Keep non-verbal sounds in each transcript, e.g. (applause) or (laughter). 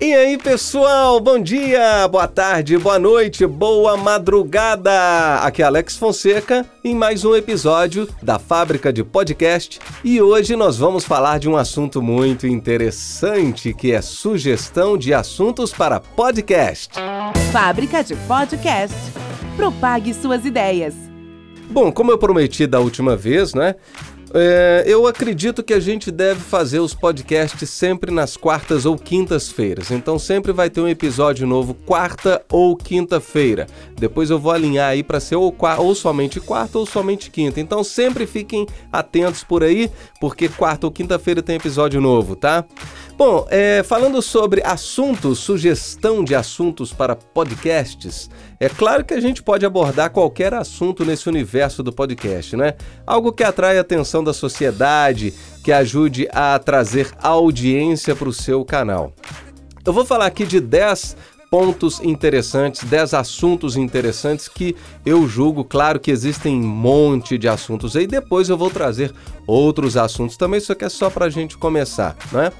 E aí, pessoal, bom dia, boa tarde, boa noite, boa madrugada. Aqui é Alex Fonseca em mais um episódio da Fábrica de Podcast e hoje nós vamos falar de um assunto muito interessante que é sugestão de assuntos para podcast. Fábrica de Podcast. Propague suas ideias. Bom, como eu prometi da última vez, né? É, eu acredito que a gente deve fazer os podcasts sempre nas quartas ou quintas-feiras. Então sempre vai ter um episódio novo quarta ou quinta-feira. Depois eu vou alinhar aí para ser ou, ou somente quarta ou somente quinta. Então sempre fiquem atentos por aí, porque quarta ou quinta-feira tem episódio novo, tá? Bom, é, falando sobre assuntos, sugestão de assuntos para podcasts, é claro que a gente pode abordar qualquer assunto nesse universo do podcast, né? Algo que atrai a atenção da sociedade, que ajude a trazer audiência para o seu canal. Eu vou falar aqui de 10 pontos interessantes, 10 assuntos interessantes que eu julgo, claro que existem um monte de assuntos aí, depois eu vou trazer outros assuntos também, isso aqui é só para a gente começar, né?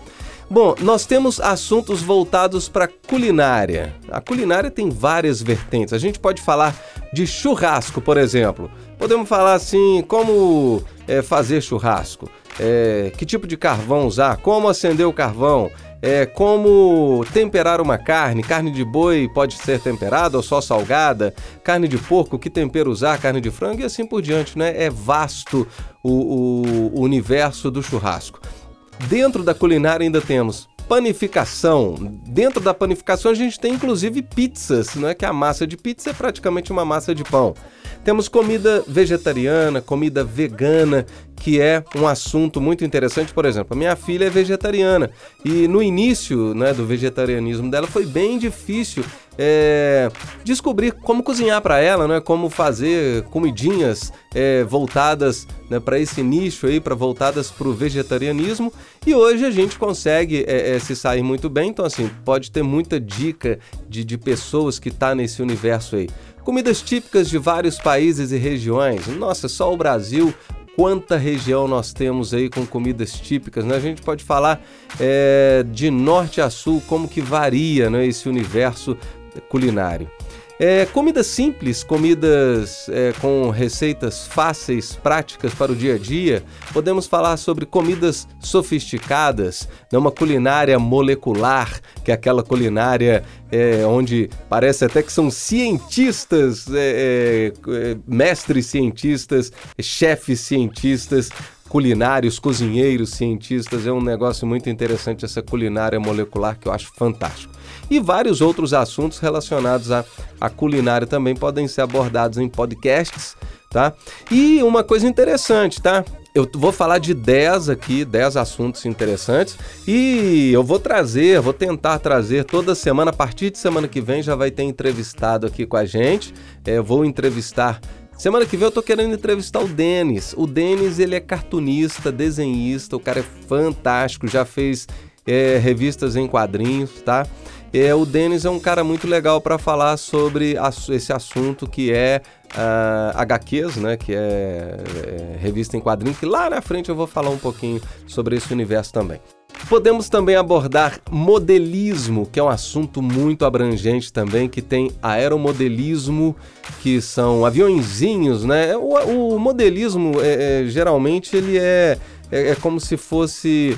Bom, nós temos assuntos voltados para culinária. A culinária tem várias vertentes. A gente pode falar de churrasco, por exemplo. Podemos falar assim, como é, fazer churrasco, é, que tipo de carvão usar, como acender o carvão, é, como temperar uma carne. Carne de boi pode ser temperada ou só salgada. Carne de porco, que tempero usar, carne de frango e assim por diante, né? É vasto o, o, o universo do churrasco. Dentro da culinária ainda temos panificação. Dentro da panificação a gente tem inclusive pizzas, não é que a massa de pizza é praticamente uma massa de pão. Temos comida vegetariana, comida vegana, que é um assunto muito interessante. Por exemplo, a minha filha é vegetariana e no início né, do vegetarianismo dela foi bem difícil é, descobrir como cozinhar para ela, né, como fazer comidinhas é, voltadas né, para esse nicho aí, para voltadas para o vegetarianismo. E hoje a gente consegue é, é, se sair muito bem. Então assim pode ter muita dica de, de pessoas que tá nesse universo aí. Comidas típicas de vários países e regiões. Nossa, só o Brasil quanta região nós temos aí com comidas típicas, né? A gente pode falar é, de norte a sul, como que varia né, esse universo culinário. É, comidas simples, comidas é, com receitas fáceis, práticas para o dia a dia. Podemos falar sobre comidas sofisticadas, né, uma culinária molecular, que é aquela culinária é, onde parece até que são cientistas, é, é, é, mestres cientistas, chefes cientistas culinários, cozinheiros, cientistas. É um negócio muito interessante essa culinária molecular que eu acho fantástico. E vários outros assuntos relacionados à, à culinária também podem ser abordados em podcasts, tá? E uma coisa interessante, tá? Eu vou falar de 10 aqui, 10 assuntos interessantes e eu vou trazer, vou tentar trazer toda semana, a partir de semana que vem já vai ter entrevistado aqui com a gente. É, eu vou entrevistar Semana que vem eu tô querendo entrevistar o Denis. O Denis, ele é cartunista, desenhista, o cara é fantástico, já fez é, revistas em quadrinhos, tá? É, o Denis é um cara muito legal para falar sobre esse assunto que é uh, HQs, né? Que é, é revista em quadrinhos, que lá na frente eu vou falar um pouquinho sobre esse universo também. Podemos também abordar modelismo, que é um assunto muito abrangente também, que tem aeromodelismo, que são aviãozinhos, né? O, o modelismo, é, é, geralmente, ele é, é, é como se fosse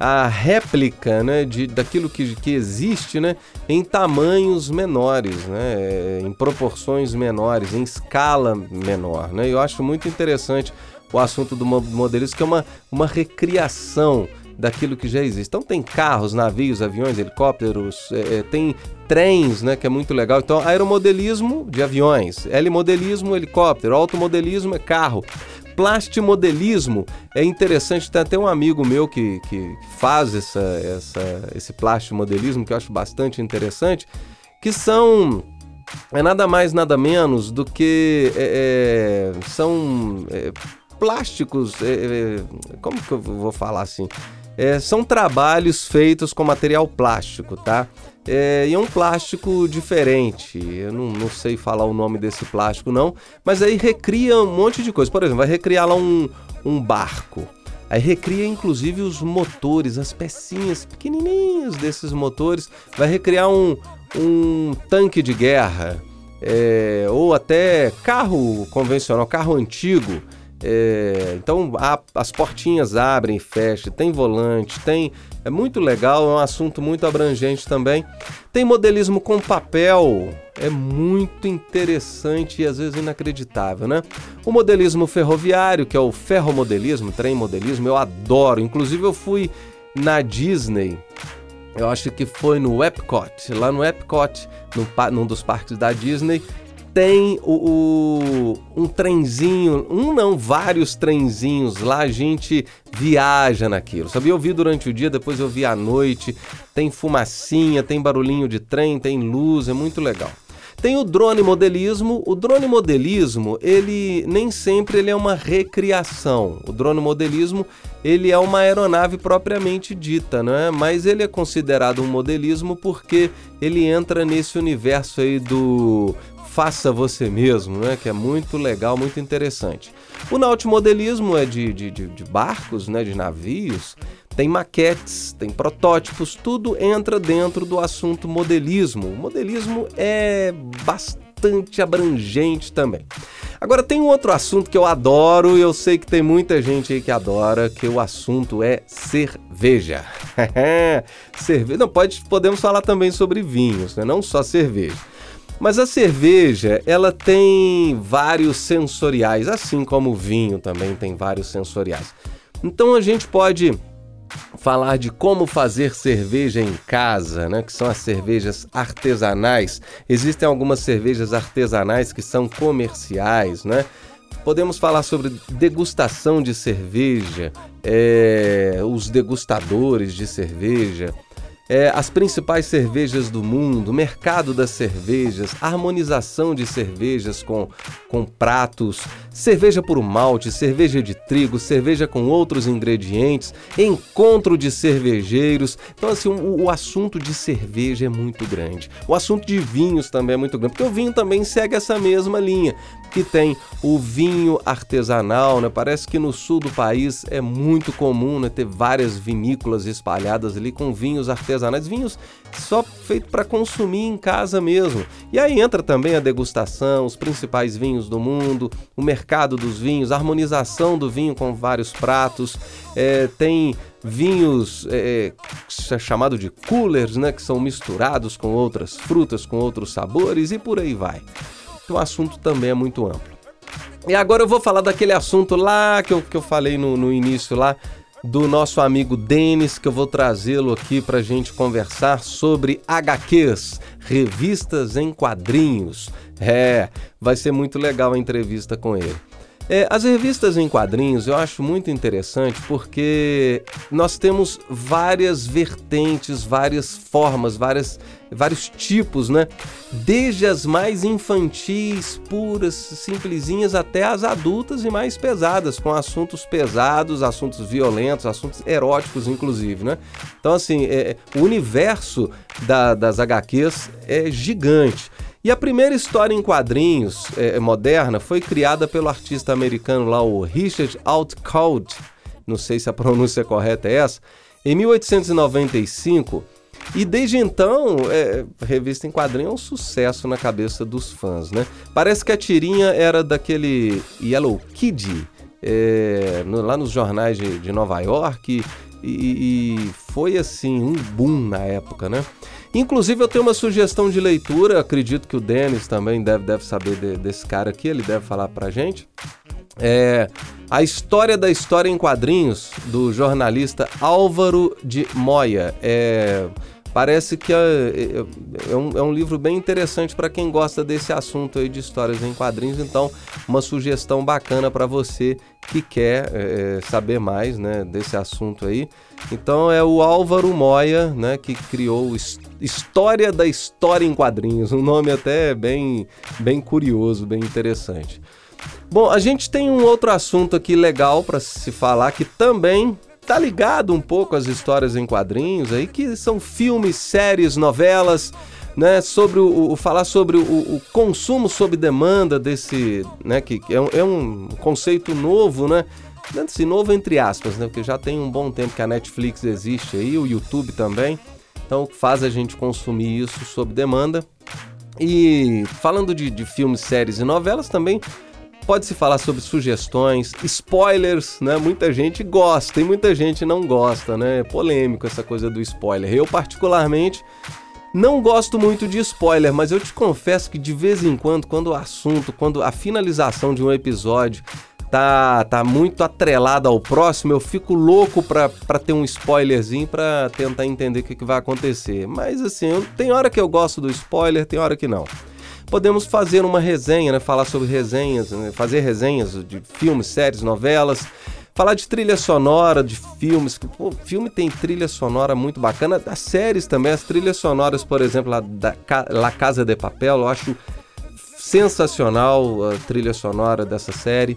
a réplica né, de, daquilo que, que existe né, em tamanhos menores, né, em proporções menores, em escala menor. Né? Eu acho muito interessante o assunto do modelismo, que é uma, uma recriação daquilo que já existe. Então tem carros, navios, aviões, helicópteros, é, é tem trens, né, que é muito legal. Então aeromodelismo de aviões, L-modelismo, helicóptero, automodelismo é carro plastimodelismo é interessante. Tem até um amigo meu que, que faz essa, essa, esse plastimodelismo que eu acho bastante interessante, que são é nada mais nada menos do que é, é, são é, plásticos. É, é, como que eu vou falar assim? É, são trabalhos feitos com material plástico, tá? É, e é um plástico diferente. Eu não, não, sei falar o nome desse plástico, não. Mas aí recria um monte de coisa. Por exemplo, vai recriar lá um, um barco. Aí recria inclusive os motores, as pecinhas pequenininhas desses motores. Vai recriar um, um tanque de guerra. É, ou até carro convencional, carro antigo. É, então a, as portinhas abrem e fecham, tem volante, tem. É muito legal, é um assunto muito abrangente também. Tem modelismo com papel, é muito interessante e às vezes inacreditável, né? O modelismo ferroviário, que é o ferromodelismo, trem modelismo, eu adoro. Inclusive eu fui na Disney, eu acho que foi no Epcot, lá no Epcot, no, num dos parques da Disney, tem o, o, um trenzinho, um não, vários trenzinhos lá, a gente viaja naquilo. Sabia? Eu vi durante o dia, depois eu vi à noite. Tem fumacinha, tem barulhinho de trem, tem luz, é muito legal. Tem o drone modelismo. O drone modelismo, ele nem sempre ele é uma recriação. O drone modelismo, ele é uma aeronave propriamente dita, né? Mas ele é considerado um modelismo porque ele entra nesse universo aí do faça você mesmo, né? que é muito legal, muito interessante. O nautimodelismo é de, de, de, de barcos, né? de navios, tem maquetes, tem protótipos, tudo entra dentro do assunto modelismo. O modelismo é bastante abrangente também. Agora tem um outro assunto que eu adoro e eu sei que tem muita gente aí que adora, que o assunto é cerveja. (laughs) cerveja, não pode, podemos falar também sobre vinhos, né? não só cerveja. Mas a cerveja, ela tem vários sensoriais, assim como o vinho também tem vários sensoriais. Então a gente pode falar de como fazer cerveja em casa, né? Que são as cervejas artesanais. Existem algumas cervejas artesanais que são comerciais, né? Podemos falar sobre degustação de cerveja, é, os degustadores de cerveja é, as principais cervejas do mundo, mercado das cervejas, harmonização de cervejas com, com pratos, cerveja por malte, cerveja de trigo, cerveja com outros ingredientes, encontro de cervejeiros. Então, assim, o, o assunto de cerveja é muito grande. O assunto de vinhos também é muito grande, porque o vinho também segue essa mesma linha que tem o vinho artesanal, né? Parece que no sul do país é muito comum né, ter várias vinícolas espalhadas ali com vinhos artesanais, vinhos só feito para consumir em casa mesmo. E aí entra também a degustação, os principais vinhos do mundo, o mercado dos vinhos, a harmonização do vinho com vários pratos, é, tem vinhos é, é chamado de coolers, né, que são misturados com outras frutas, com outros sabores e por aí vai o assunto também é muito amplo. E agora eu vou falar daquele assunto lá que eu, que eu falei no, no início lá, do nosso amigo Denis, que eu vou trazê-lo aqui para a gente conversar sobre HQs, revistas em quadrinhos. É, vai ser muito legal a entrevista com ele. É, as revistas em quadrinhos eu acho muito interessante porque nós temos várias vertentes, várias formas, várias, vários tipos, né? Desde as mais infantis, puras, simplesinhas, até as adultas e mais pesadas, com assuntos pesados, assuntos violentos, assuntos eróticos, inclusive, né? Então, assim, é, o universo da, das HQs é gigante. E a primeira história em quadrinhos é, moderna foi criada pelo artista americano lá, o Richard Outcault, não sei se a pronúncia correta é essa, em 1895. E desde então, é, revista em quadrinho é um sucesso na cabeça dos fãs, né? Parece que a tirinha era daquele Yellow Kid, é, no, lá nos jornais de, de Nova York, e, e foi assim um boom na época, né? Inclusive, eu tenho uma sugestão de leitura, acredito que o Denis também deve, deve saber de, desse cara aqui, ele deve falar pra gente. É A História da História em Quadrinhos, do jornalista Álvaro de Moya. É, parece que é, é, é, um, é um livro bem interessante para quem gosta desse assunto aí de histórias em quadrinhos. Então, uma sugestão bacana para você que quer é, saber mais né, desse assunto aí. Então é o Álvaro Moya, né, que criou História da História em Quadrinhos, um nome até bem, bem curioso, bem interessante. Bom, a gente tem um outro assunto aqui legal para se falar que também tá ligado um pouco às histórias em quadrinhos aí, que são filmes, séries, novelas, né? Sobre o, o falar sobre o, o, consumo sob demanda desse, né? Que é um, é um conceito novo, né? Assim, novo entre aspas, né? Porque já tem um bom tempo que a Netflix existe aí, o YouTube também. Então faz a gente consumir isso sob demanda. E falando de, de filmes, séries e novelas também, pode-se falar sobre sugestões, spoilers, né? Muita gente gosta e muita gente não gosta, né? É polêmico essa coisa do spoiler. Eu, particularmente, não gosto muito de spoiler, mas eu te confesso que de vez em quando, quando o assunto, quando a finalização de um episódio tá, tá muito atrelada ao próximo, eu fico louco pra, pra ter um spoilerzinho pra tentar entender o que, que vai acontecer. Mas assim, eu, tem hora que eu gosto do spoiler, tem hora que não. Podemos fazer uma resenha, né? Falar sobre resenhas, né? fazer resenhas de filmes, séries, novelas. Falar de trilha sonora, de filmes. Pô, filme tem trilha sonora muito bacana. Das séries também, as trilhas sonoras, por exemplo, lá da La Casa de Papel, eu acho sensacional a trilha sonora dessa série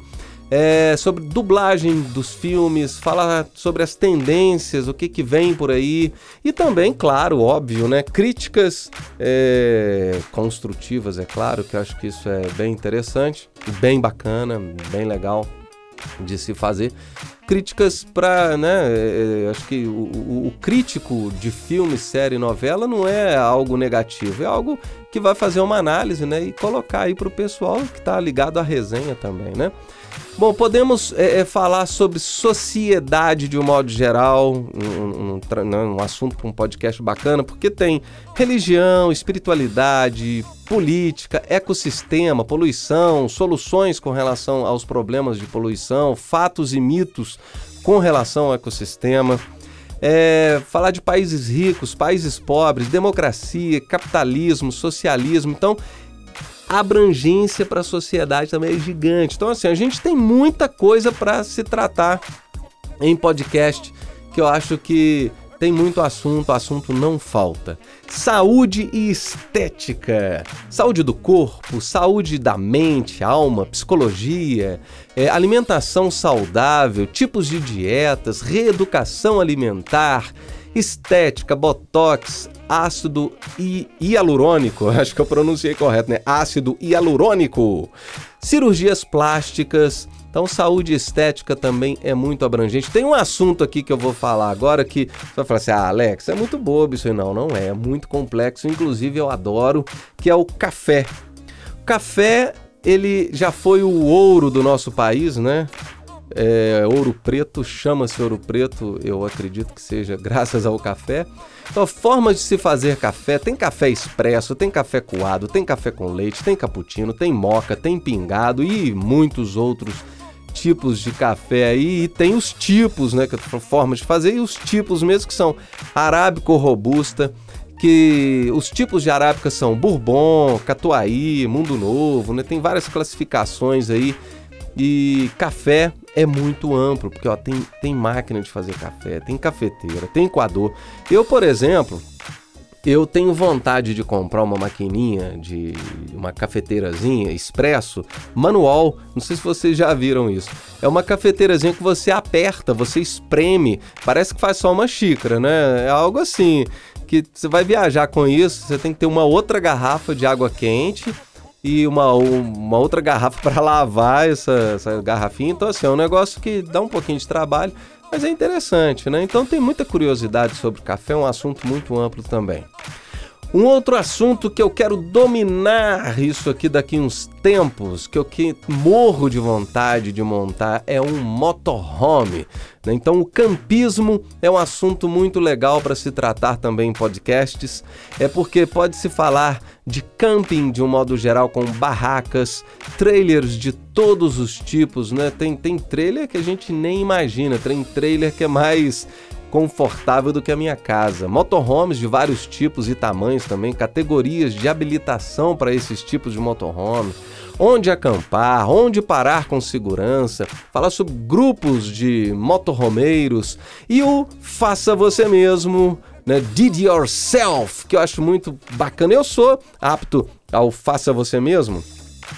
é, sobre dublagem dos filmes, falar sobre as tendências, o que, que vem por aí e também, claro, óbvio, né, críticas é, construtivas, é claro, que eu acho que isso é bem interessante, bem bacana, bem legal de se fazer. Críticas para, né? É, acho que o, o, crítico de filme, série, novela não é algo negativo, é algo que vai fazer uma análise, né? E colocar aí para o pessoal que está ligado à resenha também, né? Bom, podemos é, é, falar sobre sociedade de um modo geral, um, um, né, um assunto para um podcast bacana, porque tem religião, espiritualidade, política, ecossistema, poluição, soluções com relação aos problemas de poluição, fatos e mitos com relação ao ecossistema. É, falar de países ricos, países pobres, democracia, capitalismo, socialismo. Então, abrangência para a sociedade também é gigante. Então, assim, a gente tem muita coisa para se tratar em podcast que eu acho que tem muito assunto, assunto não falta. Saúde e estética. Saúde do corpo, saúde da mente, alma, psicologia, é, alimentação saudável, tipos de dietas, reeducação alimentar, estética, botox, ácido hialurônico, (laughs) acho que eu pronunciei correto, né? Ácido hialurônico, cirurgias plásticas. Então, saúde estética também é muito abrangente. Tem um assunto aqui que eu vou falar agora que você vai falar assim: ah, Alex, é muito bobo isso aí. Não, não é. É muito complexo. Inclusive, eu adoro, que é o café. O café, ele já foi o ouro do nosso país, né? É, ouro preto, chama-se ouro preto, eu acredito que seja graças ao café. Então, formas de se fazer café: tem café expresso, tem café coado, tem café com leite, tem cappuccino, tem moca, tem pingado e muitos outros tipos de café aí. E tem os tipos, né? Que formas de fazer, e os tipos mesmo que são arábico robusta. Que os tipos de arábica são Bourbon, Catuaí, Mundo Novo, né? Tem várias classificações aí. E café é muito amplo, porque ó, tem, tem máquina de fazer café, tem cafeteira, tem coador. Eu, por exemplo, eu tenho vontade de comprar uma maquininha de uma cafeteirazinha expresso manual. Não sei se vocês já viram isso. É uma cafeteirazinha que você aperta, você espreme, parece que faz só uma xícara, né? É algo assim que você vai viajar com isso, você tem que ter uma outra garrafa de água quente e uma, uma outra garrafa para lavar essa, essa garrafinha. Então, assim, é um negócio que dá um pouquinho de trabalho, mas é interessante, né? Então, tem muita curiosidade sobre café, é um assunto muito amplo também. Um outro assunto que eu quero dominar isso aqui daqui uns tempos, que eu que morro de vontade de montar, é um motorhome. Né? Então, o campismo é um assunto muito legal para se tratar também em podcasts, é porque pode se falar de camping de um modo geral, com barracas, trailers de todos os tipos, né? Tem, tem trailer que a gente nem imagina, tem trailer que é mais confortável do que a minha casa. Motorhomes de vários tipos e tamanhos também, categorias de habilitação para esses tipos de motorhome, onde acampar, onde parar com segurança, falar sobre grupos de motorhomeiros e o faça você mesmo, né? Did yourself, que eu acho muito bacana. Eu sou apto ao faça você mesmo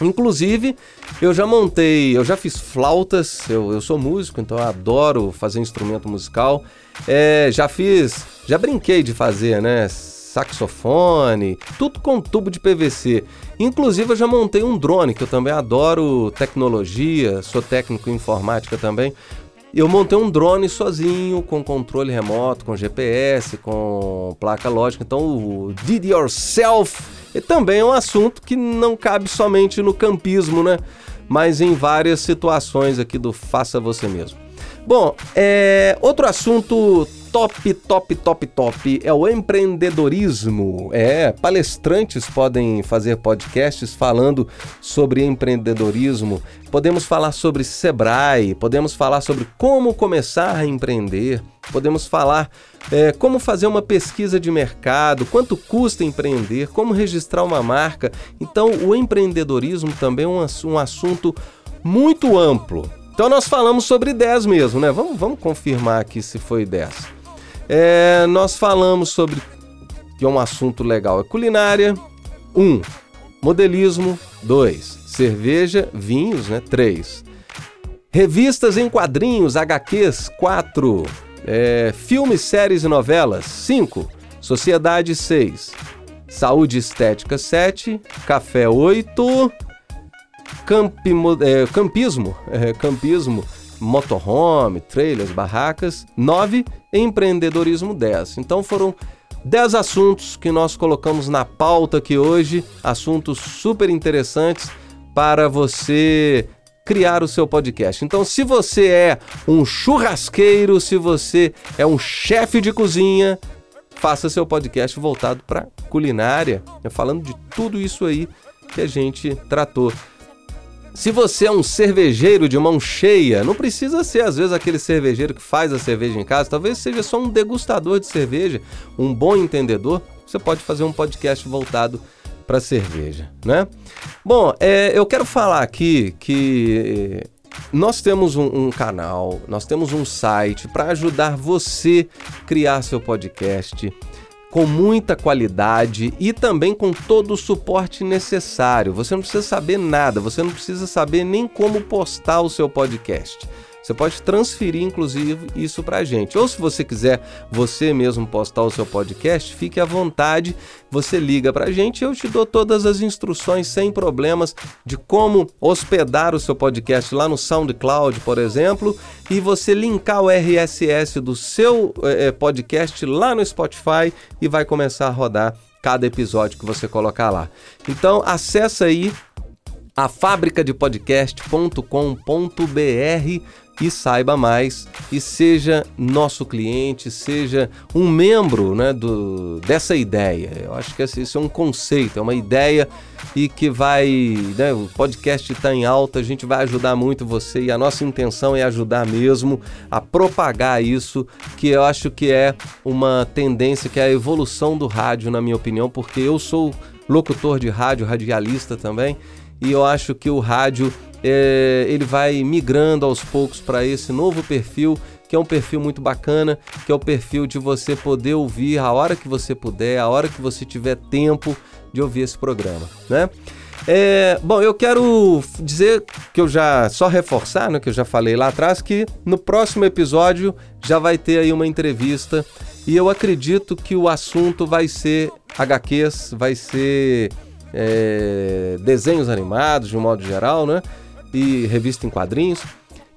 Inclusive, eu já montei, eu já fiz flautas, eu, eu sou músico, então eu adoro fazer instrumento musical. É, já fiz, já brinquei de fazer, né? Saxofone, tudo com tubo de PVC. Inclusive, eu já montei um drone, que eu também adoro tecnologia, sou técnico em informática também. Eu montei um drone sozinho, com controle remoto, com GPS, com placa lógica. Então, o Did Yourself também é um assunto que não cabe somente no campismo, né? Mas em várias situações aqui do faça você mesmo. Bom, é, outro assunto top, top, top, top é o empreendedorismo. É, palestrantes podem fazer podcasts falando sobre empreendedorismo. Podemos falar sobre Sebrae, podemos falar sobre como começar a empreender, podemos falar é, como fazer uma pesquisa de mercado, quanto custa empreender, como registrar uma marca. Então, o empreendedorismo também é um, um assunto muito amplo. Então nós falamos sobre 10 mesmo, né? Vamos, vamos confirmar aqui se foi 10. É, nós falamos sobre que é um assunto legal, é culinária. 1. Um, modelismo. 2. Cerveja, vinhos, né? 3. Revistas em quadrinhos, HQs. 4. É, filmes, séries e novelas. 5. Sociedade 6. Saúde estética 7. Café 8. É, campismo. É, campismo motorhome, trailers, barracas. 9, empreendedorismo 10. Então foram 10 assuntos que nós colocamos na pauta aqui hoje, assuntos super interessantes para você criar o seu podcast. Então, se você é um churrasqueiro, se você é um chefe de cozinha, faça seu podcast voltado para culinária, falando de tudo isso aí que a gente tratou. Se você é um cervejeiro de mão cheia, não precisa ser às vezes aquele cervejeiro que faz a cerveja em casa, talvez seja só um degustador de cerveja, um bom entendedor, você pode fazer um podcast voltado para cerveja, né? Bom, é, eu quero falar aqui que nós temos um, um, canal, nós temos um site para ajudar você a criar seu podcast com muita qualidade e também com todo o suporte necessário. Você não precisa saber nada, você não precisa saber nem como postar o seu podcast. Você pode transferir, inclusive, isso para a gente. Ou se você quiser você mesmo postar o seu podcast, fique à vontade. Você liga para a gente eu te dou todas as instruções sem problemas de como hospedar o seu podcast lá no SoundCloud, por exemplo, e você linkar o RSS do seu é, podcast lá no Spotify e vai começar a rodar cada episódio que você colocar lá. Então, acessa aí a fabricadepodcast.com.br e saiba mais e seja nosso cliente, seja um membro né, do, dessa ideia. Eu acho que isso é um conceito, é uma ideia e que vai. Né, o podcast está em alta, a gente vai ajudar muito você e a nossa intenção é ajudar mesmo a propagar isso, que eu acho que é uma tendência, que é a evolução do rádio, na minha opinião, porque eu sou locutor de rádio, radialista também, e eu acho que o rádio é, ele vai migrando aos poucos para esse novo perfil, que é um perfil muito bacana, que é o perfil de você poder ouvir a hora que você puder, a hora que você tiver tempo de ouvir esse programa, né? É, bom, eu quero dizer que eu já só reforçar, né, que eu já falei lá atrás que no próximo episódio já vai ter aí uma entrevista e eu acredito que o assunto vai ser HQs, vai ser é, desenhos animados de um modo geral, né? e revista em quadrinhos.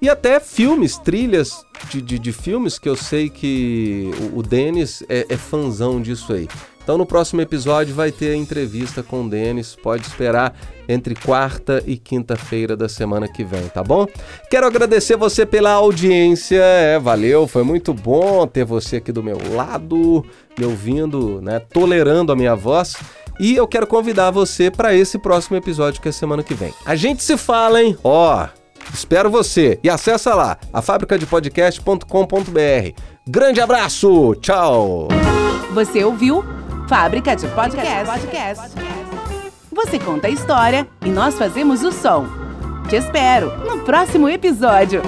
E até filmes, trilhas de, de, de filmes que eu sei que o, o Denis é, é fãzão disso aí. Então no próximo episódio vai ter a entrevista com o Denis, pode esperar entre quarta e quinta-feira da semana que vem, tá bom? Quero agradecer você pela audiência, é, valeu, foi muito bom ter você aqui do meu lado, me ouvindo, né, tolerando a minha voz. E eu quero convidar você para esse próximo episódio que é semana que vem. A gente se fala, hein? Ó, espero você e acessa lá a fabricadepodcast.com.br. Grande abraço, tchau. Você ouviu Fábrica de Podcast. Podcast. Você conta a história e nós fazemos o som. Te espero no próximo episódio.